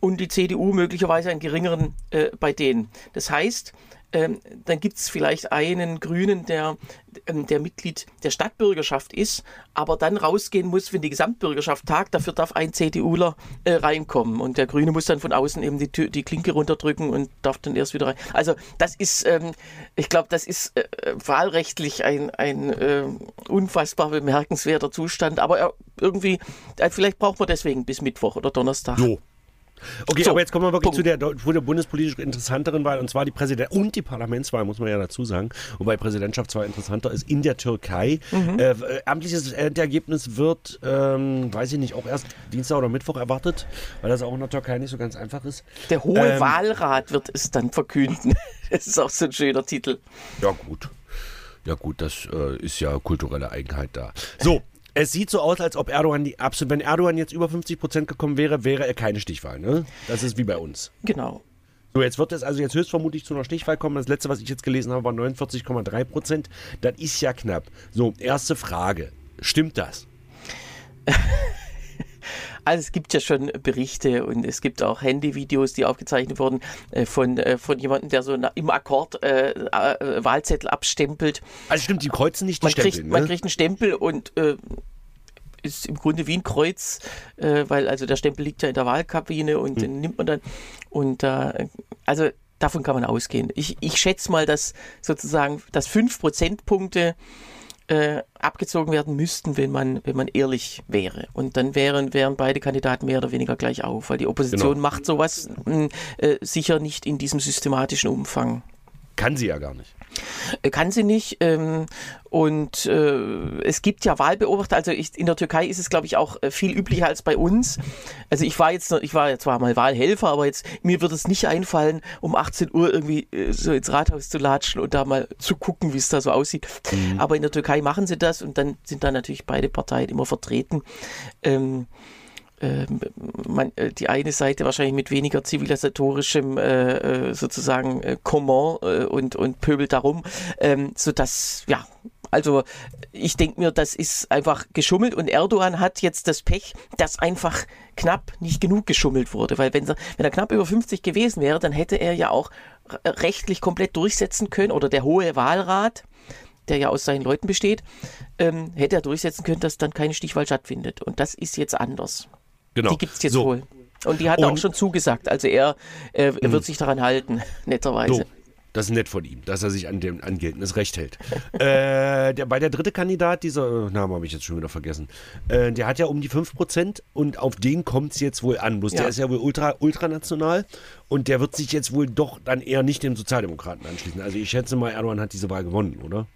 und die CDU möglicherweise einen geringeren äh, bei denen. Das heißt, ähm, dann gibt es vielleicht einen Grünen, der, ähm, der Mitglied der Stadtbürgerschaft ist, aber dann rausgehen muss, wenn die Gesamtbürgerschaft tagt. Dafür darf ein CDUler äh, reinkommen und der Grüne muss dann von außen eben die, die Klinke runterdrücken und darf dann erst wieder rein. Also das ist, ähm, ich glaube, das ist äh, wahlrechtlich ein, ein äh, unfassbar bemerkenswerter Zustand, aber irgendwie, äh, vielleicht braucht man deswegen bis Mittwoch oder Donnerstag. So. Okay, so, aber jetzt kommen wir wirklich Punkt. zu der, der bundespolitisch interessanteren Wahl, und zwar die Präsident- und die Parlamentswahl, muss man ja dazu sagen. Wobei Präsidentschaftswahl interessanter ist in der Türkei. Mhm. Äh, amtliches Endergebnis wird, ähm, weiß ich nicht, auch erst Dienstag oder Mittwoch erwartet, weil das auch in der Türkei nicht so ganz einfach ist. Der Hohe ähm, Wahlrat wird es dann verkünden. <laughs> das ist auch so ein schöner Titel. Ja, gut. Ja gut, das äh, ist ja kulturelle Eigenheit da. So, es sieht so aus, als ob Erdogan die absolut, wenn Erdogan jetzt über 50 Prozent gekommen wäre, wäre er keine Stichwahl. Ne? Das ist wie bei uns. Genau. So, jetzt wird es also jetzt höchstvermutlich zu einer Stichwahl kommen. Das letzte, was ich jetzt gelesen habe, war 49,3 Prozent. Das ist ja knapp. So, erste Frage. Stimmt das? <laughs> Also es gibt ja schon Berichte und es gibt auch Handyvideos, die aufgezeichnet wurden äh, von, äh, von jemandem, der so im Akkord äh, äh, Wahlzettel abstempelt. Also stimmt, die kreuzen nicht die man Stempel. Kriegt, ne? Man kriegt einen Stempel und äh, ist im Grunde wie ein Kreuz, äh, weil also der Stempel liegt ja in der Wahlkabine und hm. den nimmt man dann. Und also davon kann man ausgehen. Ich, ich schätze mal, dass sozusagen, dass fünf Prozentpunkte äh, abgezogen werden müssten, wenn man, wenn man ehrlich wäre. Und dann wären, wären beide Kandidaten mehr oder weniger gleich auf, weil die Opposition genau. macht sowas mh, äh, sicher nicht in diesem systematischen Umfang. Kann sie ja gar nicht. Äh, kann sie nicht. Ähm, und äh, es gibt ja Wahlbeobachter. Also ich, in der Türkei ist es, glaube ich, auch äh, viel üblicher als bei uns. Also ich war jetzt, ich war zwar mal Wahlhelfer, aber jetzt mir wird es nicht einfallen, um 18 Uhr irgendwie so ins Rathaus zu latschen und da mal zu gucken, wie es da so aussieht. Mhm. Aber in der Türkei machen sie das und dann sind da natürlich beide Parteien immer vertreten. Ähm, man, äh, die eine Seite wahrscheinlich mit weniger zivilisatorischem äh, äh sozusagen äh, Comment äh, und, und pöbelt darum, ähm, sodass, ja, also ich denke mir, das ist einfach geschummelt und Erdogan hat jetzt das Pech, dass einfach knapp nicht genug geschummelt wurde, weil wenn er, wenn er knapp über 50 gewesen wäre, dann hätte er ja auch rechtlich komplett durchsetzen können oder der Hohe Wahlrat, der ja aus seinen Leuten besteht, ähm, hätte er durchsetzen können, dass dann keine Stichwahl stattfindet. Und das ist jetzt anders. Genau. Die gibt es jetzt so. wohl. Und die hat er auch schon zugesagt. Also er, äh, er wird hm. sich daran halten, <laughs> netterweise. So. Das ist nett von ihm, dass er sich an dem an geltendes Recht hält. <laughs> äh, der, bei der dritte Kandidat, dieser, äh, Name habe ich jetzt schon wieder vergessen, äh, der hat ja um die 5% und auf den kommt es jetzt wohl an. Bloß ja. der ist ja wohl ultra, ultranational und der wird sich jetzt wohl doch dann eher nicht dem Sozialdemokraten anschließen. Also ich schätze mal, Erdogan hat diese Wahl gewonnen, oder?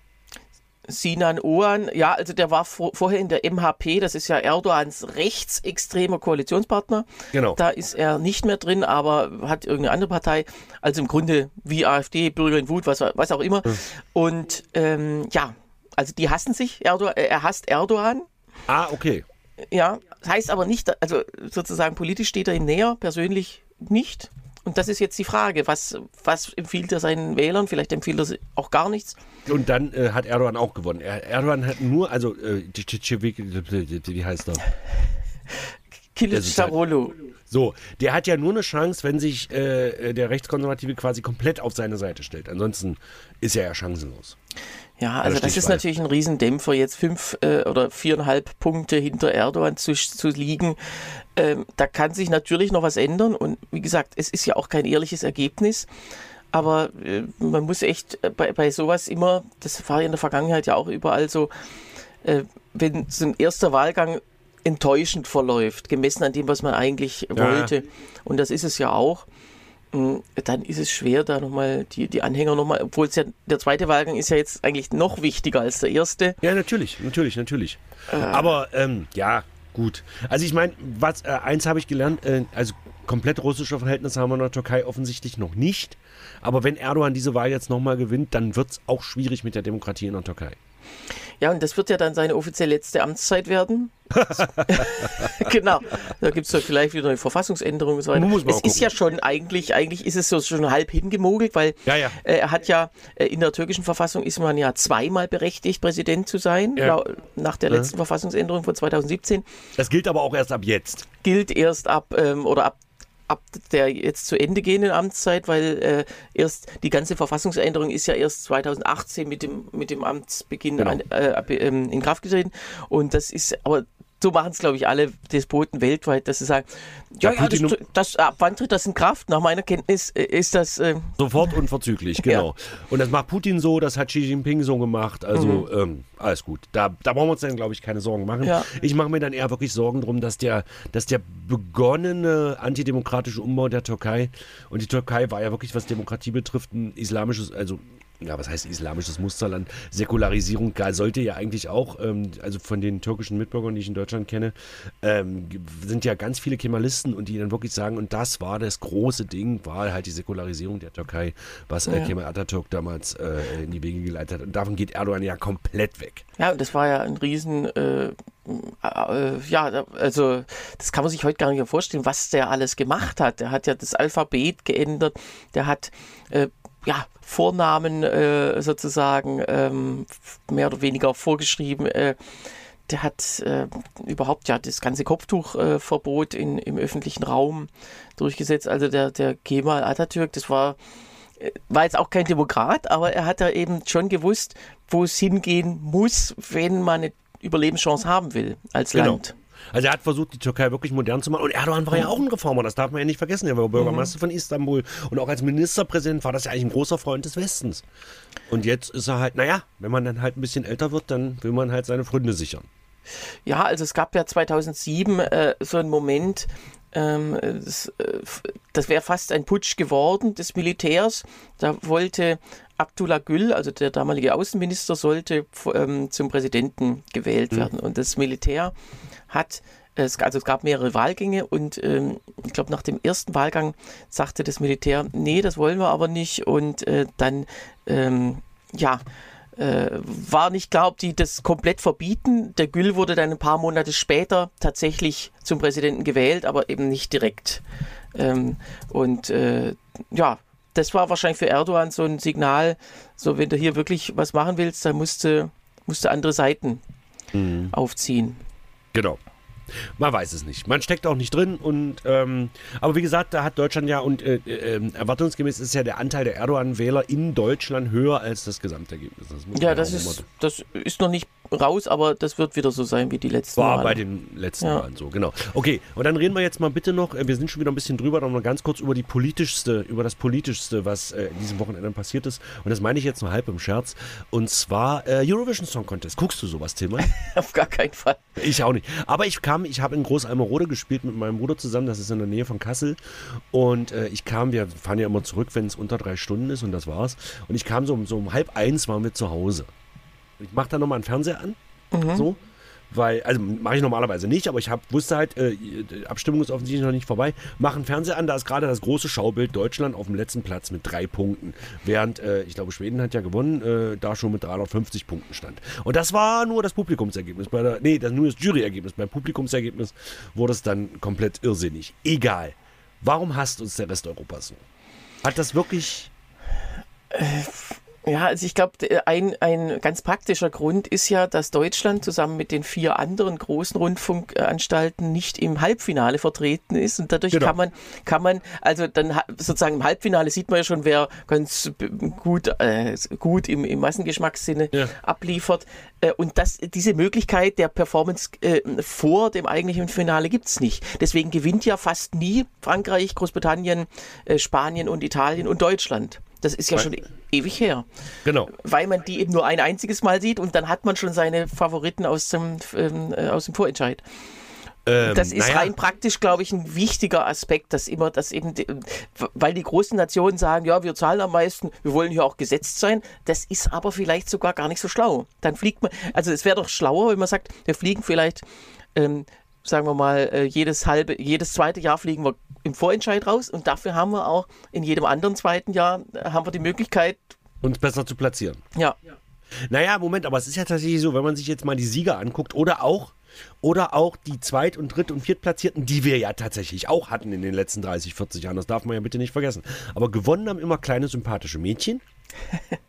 Sinan Oğan, ja, also der war vor, vorher in der MHP, das ist ja Erdogans rechtsextremer Koalitionspartner. Genau. Da ist er nicht mehr drin, aber hat irgendeine andere Partei. Also im Grunde wie AfD, Bürger in Wut, was, was auch immer. Hm. Und ähm, ja, also die hassen sich. Erdogan, äh, er hasst Erdogan. Ah, okay. Ja, das heißt aber nicht, also sozusagen politisch steht er ihm näher, persönlich nicht. Und das ist jetzt die Frage, was, was empfiehlt er seinen Wählern? Vielleicht empfiehlt er auch gar nichts. Und dann äh, hat Erdogan auch gewonnen. Er, Erdogan hat nur, also, äh, wie heißt er? Kilicdaroglu. So, der hat ja nur eine Chance, wenn sich äh, der Rechtskonservative quasi komplett auf seine Seite stellt. Ansonsten ist er ja chancenlos. Ja, also das ist natürlich ein Riesendämpfer, jetzt fünf äh, oder viereinhalb Punkte hinter Erdogan zu, zu liegen. Ähm, da kann sich natürlich noch was ändern und wie gesagt, es ist ja auch kein ehrliches Ergebnis. Aber äh, man muss echt äh, bei, bei sowas immer, das war ja in der Vergangenheit ja auch überall so, äh, wenn so ein erster Wahlgang enttäuschend verläuft, gemessen an dem, was man eigentlich ja. wollte. Und das ist es ja auch. Hm, dann ist es schwer, da nochmal die, die Anhänger nochmal, obwohl es ja, der zweite Wahlgang ist ja jetzt eigentlich noch wichtiger als der erste. Ja, natürlich, natürlich, natürlich. Äh. Aber ähm, ja, gut. Also ich meine, was äh, eins habe ich gelernt, äh, also komplett russische Verhältnisse haben wir in der Türkei offensichtlich noch nicht. Aber wenn Erdogan diese Wahl jetzt nochmal gewinnt, dann wird es auch schwierig mit der Demokratie in der Türkei. Ja, und das wird ja dann seine offiziell letzte Amtszeit werden. <laughs> genau. Da gibt es dann vielleicht wieder eine Verfassungsänderung und so weiter. es ist gucken. ja schon eigentlich, eigentlich ist es so schon halb hingemogelt, weil ja, ja. Äh, er hat ja äh, in der türkischen Verfassung ist man ja zweimal berechtigt, Präsident zu sein, ja. nach der letzten Verfassungsänderung von 2017. Das gilt aber auch erst ab jetzt. Gilt erst ab ähm, oder ab ab der jetzt zu Ende gehenden Amtszeit, weil äh, erst die ganze Verfassungsänderung ist ja erst 2018 mit dem, mit dem Amtsbeginn genau. an, äh, ähm, in Kraft getreten. Und das ist aber so machen es, glaube ich, alle Despoten weltweit, dass sie sagen, ja, ja, das, das, ab wann tritt das in Kraft? Nach meiner Kenntnis äh, ist das... Äh Sofort unverzüglich, <laughs> genau. Ja. Und das macht Putin so, das hat Xi Jinping so gemacht, also mhm. ähm, alles gut. Da, da brauchen wir uns dann, glaube ich, keine Sorgen machen. Ja. Ich mache mir dann eher wirklich Sorgen darum, dass der, dass der begonnene antidemokratische Umbau der Türkei, und die Türkei war ja wirklich, was Demokratie betrifft, ein islamisches, also ja, was heißt islamisches Musterland? Säkularisierung sollte ja eigentlich auch, ähm, also von den türkischen Mitbürgern, die ich in Deutschland kenne, ähm, sind ja ganz viele Kemalisten und die dann wirklich sagen, und das war das große Ding, war halt die Säkularisierung der Türkei, was äh, Kemal Atatürk damals äh, in die Wege geleitet hat. Und davon geht Erdogan ja komplett weg. Ja, das war ja ein Riesen, äh, äh, ja, also das kann man sich heute gar nicht mehr vorstellen, was der alles gemacht hat. Der hat ja das Alphabet geändert, der hat äh, ja, Vornamen äh, sozusagen ähm, mehr oder weniger vorgeschrieben. Äh, der hat äh, überhaupt ja das ganze Kopftuchverbot in, im öffentlichen Raum durchgesetzt. Also der, der Kemal Atatürk, das war, äh, war jetzt auch kein Demokrat, aber er hat da eben schon gewusst, wo es hingehen muss, wenn man eine Überlebenschance haben will als genau. Land. Also er hat versucht, die Türkei wirklich modern zu machen. Und Erdogan war ja auch ein Reformer, das darf man ja nicht vergessen. Er war Bürgermeister mhm. von Istanbul. Und auch als Ministerpräsident war das ja eigentlich ein großer Freund des Westens. Und jetzt ist er halt, naja, wenn man dann halt ein bisschen älter wird, dann will man halt seine Freunde sichern. Ja, also es gab ja 2007 äh, so einen Moment, ähm, das, äh, das wäre fast ein Putsch geworden des Militärs. Da wollte Abdullah Gül, also der damalige Außenminister, sollte ähm, zum Präsidenten gewählt mhm. werden. Und das Militär hat es, also es gab mehrere Wahlgänge und ähm, ich glaube, nach dem ersten Wahlgang sagte das Militär, nee, das wollen wir aber nicht. Und äh, dann, ähm, ja, äh, war nicht klar, ob die das komplett verbieten. Der Gül wurde dann ein paar Monate später tatsächlich zum Präsidenten gewählt, aber eben nicht direkt. Ähm, und äh, ja, das war wahrscheinlich für Erdogan so ein Signal, so wenn du hier wirklich was machen willst, dann musst du, musst du andere Seiten mhm. aufziehen. Genau. Man weiß es nicht. Man steckt auch nicht drin. Und ähm, aber wie gesagt, da hat Deutschland ja und äh, äh, erwartungsgemäß ist ja der Anteil der Erdogan-Wähler in Deutschland höher als das Gesamtergebnis. Das ja, das ist, das ist noch nicht raus, aber das wird wieder so sein wie die letzten War Male. bei den letzten ja. Malen so, genau. Okay, und dann reden wir jetzt mal bitte noch, äh, wir sind schon wieder ein bisschen drüber, noch mal ganz kurz über die politischste, über das politischste, was äh, in diesem Wochenende passiert ist. Und das meine ich jetzt nur halb im Scherz. Und zwar äh, Eurovision Song Contest. Guckst du sowas, Thema? <laughs> Auf gar keinen Fall. Ich auch nicht. Aber ich kam, ich habe in Großalmerode gespielt mit meinem Bruder zusammen, das ist in der Nähe von Kassel. Und äh, ich kam, wir fahren ja immer zurück, wenn es unter drei Stunden ist und das war's. Und ich kam so, so um halb eins waren wir zu Hause. Ich mache da nochmal einen Fernseher an. Mhm. So. Weil, also mache ich normalerweise nicht, aber ich hab, wusste halt, äh, die Abstimmung ist offensichtlich noch nicht vorbei. Machen Fernseher an, da ist gerade das große Schaubild Deutschland auf dem letzten Platz mit drei Punkten. Während, äh, ich glaube, Schweden hat ja gewonnen, äh, da schon mit 350 Punkten stand. Und das war nur das Publikumsergebnis. Bei der, nee, das nur das Juryergebnis. Beim Publikumsergebnis wurde es dann komplett irrsinnig. Egal. Warum hasst uns der Rest Europas so? Hat das wirklich. Äh, ja, also ich glaube, ein, ein ganz praktischer Grund ist ja, dass Deutschland zusammen mit den vier anderen großen Rundfunkanstalten nicht im Halbfinale vertreten ist. Und dadurch genau. kann man, kann man, also dann sozusagen im Halbfinale sieht man ja schon, wer ganz gut, äh, gut im, im Massengeschmackssinne ja. abliefert. Äh, und das, diese Möglichkeit der Performance äh, vor dem eigentlichen Finale gibt's nicht. Deswegen gewinnt ja fast nie Frankreich, Großbritannien, äh, Spanien und Italien und Deutschland. Das ist ja schon ewig her. Genau. Weil man die eben nur ein einziges Mal sieht und dann hat man schon seine Favoriten aus dem, ähm, äh, aus dem Vorentscheid. Ähm, das ist naja. rein praktisch, glaube ich, ein wichtiger Aspekt, dass immer das eben, weil die großen Nationen sagen, ja, wir zahlen am meisten, wir wollen hier auch gesetzt sein. Das ist aber vielleicht sogar gar nicht so schlau. Dann fliegt man, also es wäre doch schlauer, wenn man sagt, wir fliegen vielleicht ähm, sagen wir mal, äh, jedes halbe, jedes zweite Jahr fliegen wir im Vorentscheid raus und dafür haben wir auch in jedem anderen zweiten Jahr äh, haben wir die Möglichkeit, uns besser zu platzieren. Ja. Naja, Moment, aber es ist ja tatsächlich so, wenn man sich jetzt mal die Sieger anguckt oder auch oder auch die Zweit- und Dritt- und Viertplatzierten, die wir ja tatsächlich auch hatten in den letzten 30, 40 Jahren. Das darf man ja bitte nicht vergessen. Aber gewonnen haben immer kleine, sympathische Mädchen. <laughs>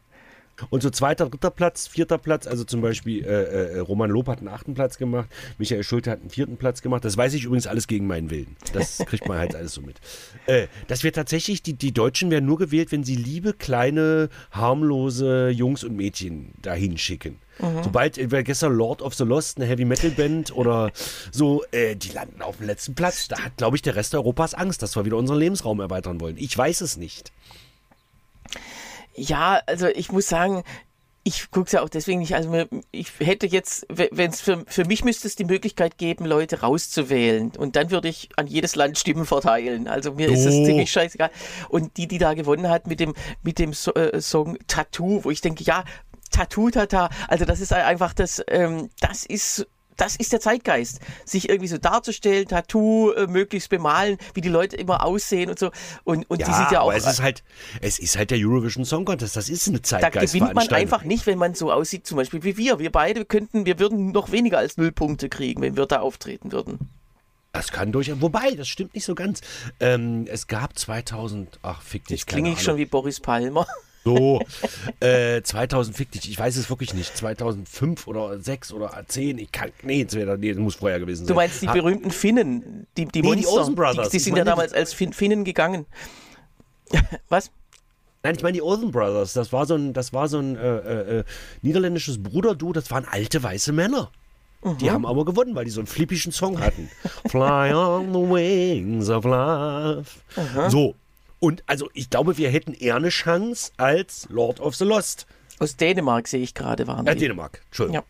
Und so zweiter, dritter Platz, vierter Platz, also zum Beispiel äh, äh, Roman Lob hat einen achten Platz gemacht, Michael Schulte hat einen vierten Platz gemacht. Das weiß ich übrigens alles gegen meinen Willen. Das kriegt man halt alles so mit. Äh, dass wir tatsächlich, die, die Deutschen werden nur gewählt, wenn sie liebe, kleine, harmlose Jungs und Mädchen dahin schicken. Mhm. Sobald äh, gestern Lord of the Lost, eine Heavy Metal Band oder so, äh, die landen auf dem letzten Platz. Da hat, glaube ich, der Rest Europas Angst, dass wir wieder unseren Lebensraum erweitern wollen. Ich weiß es nicht. Ja, also ich muss sagen, ich gucke es ja auch deswegen nicht. Also ich hätte jetzt, wenn es für, für mich müsste es die Möglichkeit geben, Leute rauszuwählen. Und dann würde ich an jedes Land Stimmen verteilen. Also mir oh. ist es ziemlich scheißegal. Und die, die da gewonnen hat mit dem, mit dem so äh, Song Tattoo, wo ich denke, ja, Tattoo, Tata, also das ist einfach das, ähm, das ist das ist der Zeitgeist. Sich irgendwie so darzustellen, Tattoo äh, möglichst bemalen, wie die Leute immer aussehen und so. Und, und ja, die sind ja auch. Aber es ist halt, es ist halt der Eurovision Song Contest. Das ist eine Zeitgeist. Da gewinnt man einfach nicht, wenn man so aussieht, zum Beispiel wie wir. Wir beide könnten, wir würden noch weniger als null Punkte kriegen, wenn wir da auftreten würden. Das kann durchaus. Wobei, das stimmt nicht so ganz. Ähm, es gab 2000. Ach, fick dich. Jetzt klinge ich schon wie Boris Palmer. So, äh, 2000, fick dich, ich weiß es wirklich nicht, 2005 oder 6 oder 10, ich kann, nee, nee, das muss vorher gewesen sein. Du meinst die ha berühmten Finnen, die, die nee, Monster, die, Brothers. die, die sind ja damals als fin Finnen gegangen. <laughs> Was? Nein, ich meine die Olsen Brothers, das war so ein, das war so ein äh, äh, äh niederländisches Bruderdu, das waren alte weiße Männer. Mhm. Die haben aber gewonnen, weil die so einen flippischen Song hatten. <laughs> Fly on the wings of love. Mhm. So, und also ich glaube, wir hätten eher eine Chance als Lord of the Lost. Aus Dänemark sehe ich gerade, waren Ja, Dänemark, Entschuldigung.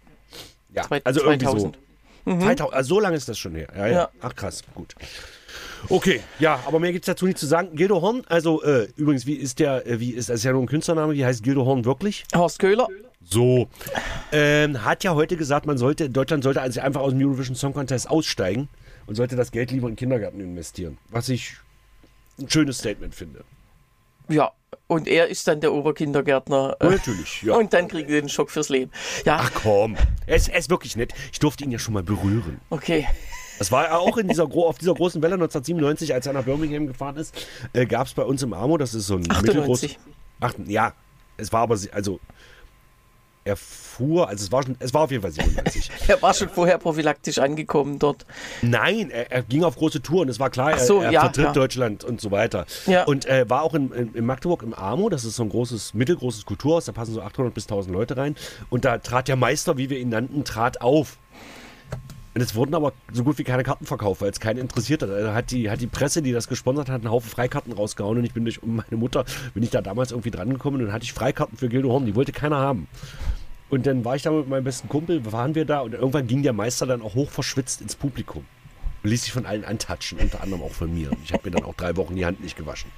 Ja, ja also 2000. irgendwie so. Mhm. 2000, also so lange ist das schon her. Ja, ja. ja. Ach krass, gut. Okay, ja, aber mehr gibt es dazu nicht zu sagen. Gildo Horn, also äh, übrigens, wie ist der, äh, wie ist das ist ja nur ein Künstlername, wie heißt Gildo Horn wirklich? Horst Köhler. So, ähm, hat ja heute gesagt, man sollte, Deutschland sollte also einfach aus dem Eurovision Song Contest aussteigen und sollte das Geld lieber in Kindergärten investieren. Was ich ein schönes Statement finde. Ja, und er ist dann der Oberkindergärtner. Äh, Natürlich, ja. Und dann kriegen sie den Schock fürs Leben. Ja. Ach komm, er ist, er ist wirklich nett. Ich durfte ihn ja schon mal berühren. Okay. Das war auch in dieser, auf dieser großen Welle 1997, als er nach Birmingham gefahren ist, äh, gab es bei uns im Amo, das ist so ein 98. mittelgroß. Ach, ja, es war aber, also er fuhr, also es war, schon, es war auf jeden Fall 97. <laughs> er war schon vorher prophylaktisch angekommen dort. Nein, er, er ging auf große Touren, es war klar, so, er, er ja, vertritt ja. Deutschland und so weiter. Ja. Und äh, war auch in, in, in, Magdeburg im AMO, das ist so ein großes, mittelgroßes Kulturhaus, da passen so 800 bis 1000 Leute rein. Und da trat der Meister, wie wir ihn nannten, trat auf. Und es wurden aber so gut wie keine Karten verkauft, weil es keinen interessiert hat. Also hat die, hat die Presse, die das gesponsert hat, einen Haufen Freikarten rausgehauen und ich bin durch meine Mutter, bin ich da damals irgendwie drangekommen und dann hatte ich Freikarten für Gildo Horn, die wollte keiner haben. Und dann war ich da mit meinem besten Kumpel, waren wir da und irgendwann ging der Meister dann auch hoch verschwitzt ins Publikum. Und ließ sich von allen antatschen, unter anderem auch von mir. Ich habe mir dann auch drei Wochen die Hand nicht gewaschen.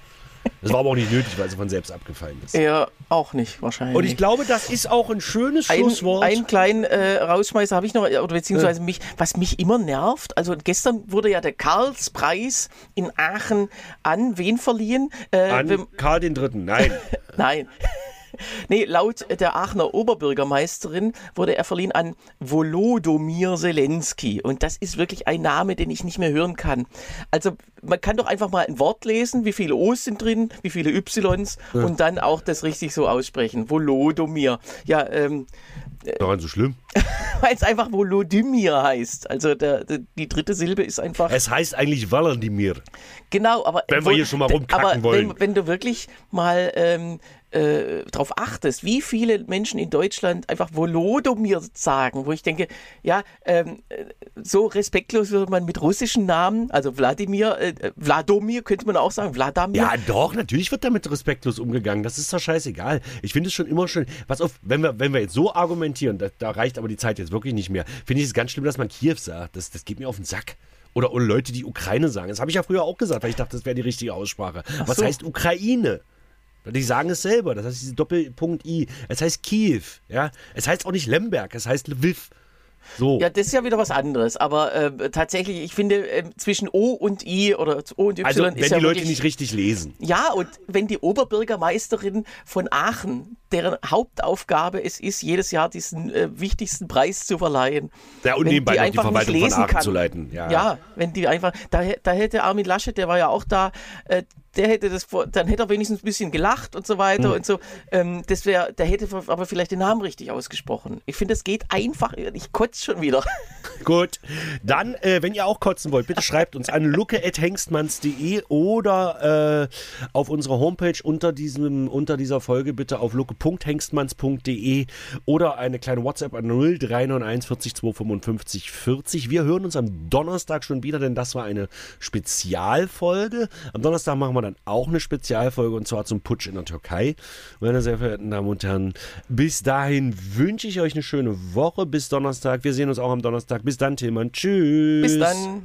Das war aber auch nicht nötig, weil sie von selbst abgefallen ist. Ja, auch nicht wahrscheinlich. Und ich glaube, das ist auch ein schönes ein, Schlusswort. Einen kleinen äh, Rausschmeißer habe ich noch, oder beziehungsweise ja. mich, was mich immer nervt. Also gestern wurde ja der Karlspreis in Aachen an wen verliehen? Äh, an Karl den Dritten, nein. <laughs> nein. Nee, laut der Aachener Oberbürgermeisterin wurde er verliehen an Volodomir Zelensky. Und das ist wirklich ein Name, den ich nicht mehr hören kann. Also man kann doch einfach mal ein Wort lesen, wie viele O's sind drin, wie viele Y's ja. und dann auch das richtig so aussprechen. Volodomir. Ja, ähm, Daran so schlimm? <laughs> Weil es einfach Volodymyr heißt. Also der, der, die dritte Silbe ist einfach. Es heißt eigentlich Wladimir. Genau, aber. Wenn wir hier schon mal rumkacken aber wollen. Wenn, wenn du wirklich mal ähm, äh, darauf achtest, wie viele Menschen in Deutschland einfach Volodomir sagen, wo ich denke, ja, ähm, so respektlos würde man mit russischen Namen, also Wladimir, äh, Wladomir könnte man auch sagen, Wladimir. Ja, doch, natürlich wird damit respektlos umgegangen. Das ist doch scheißegal. Ich finde es schon immer schön. Was auf, wenn wir, wenn wir jetzt so argumentieren, da, da reicht aber die Zeit jetzt wirklich nicht mehr, finde ich es ganz schlimm, dass man Kiew sagt. Das, das geht mir auf den Sack. Oder, Leute, die Ukraine sagen. Das habe ich ja früher auch gesagt, weil ich dachte, das wäre die richtige Aussprache. Ach Was so. heißt Ukraine? Die sagen es selber, das heißt diese Doppelpunkt I. Es heißt Kiew, ja. Es heißt auch nicht Lemberg, es heißt Lviv. So. Ja, das ist ja wieder was anderes. Aber äh, tatsächlich, ich finde, äh, zwischen O und I oder O und Y also, ist wenn ja die Leute nicht richtig lesen. Ja, und wenn die Oberbürgermeisterin von Aachen, deren Hauptaufgabe es ist, jedes Jahr diesen äh, wichtigsten Preis zu verleihen. Ja, und nebenbei die, noch die Verwaltung von Aachen kann, zu leiten. Ja. ja, wenn die einfach, da, da hätte Armin Laschet, der war ja auch da, äh, der hätte das, dann hätte er wenigstens ein bisschen gelacht und so weiter mhm. und so. Ähm, das wäre, der hätte aber vielleicht den Namen richtig ausgesprochen. Ich finde, es geht einfach. Ich kotze schon wieder. <laughs> Gut, dann, äh, wenn ihr auch kotzen wollt, bitte schreibt uns an lucke.hengstmanns.de oder äh, auf unserer Homepage unter, diesem, unter dieser Folge bitte auf lucke.hengstmanns.de oder eine kleine WhatsApp an 0391 40 255 40. Wir hören uns am Donnerstag schon wieder, denn das war eine Spezialfolge. Am Donnerstag machen wir dann auch eine Spezialfolge und zwar zum Putsch in der Türkei. Meine sehr verehrten Damen und Herren, bis dahin wünsche ich euch eine schöne Woche. Bis Donnerstag. Wir sehen uns auch am Donnerstag. Bis dann, Tillmann. Tschüss. Bis dann.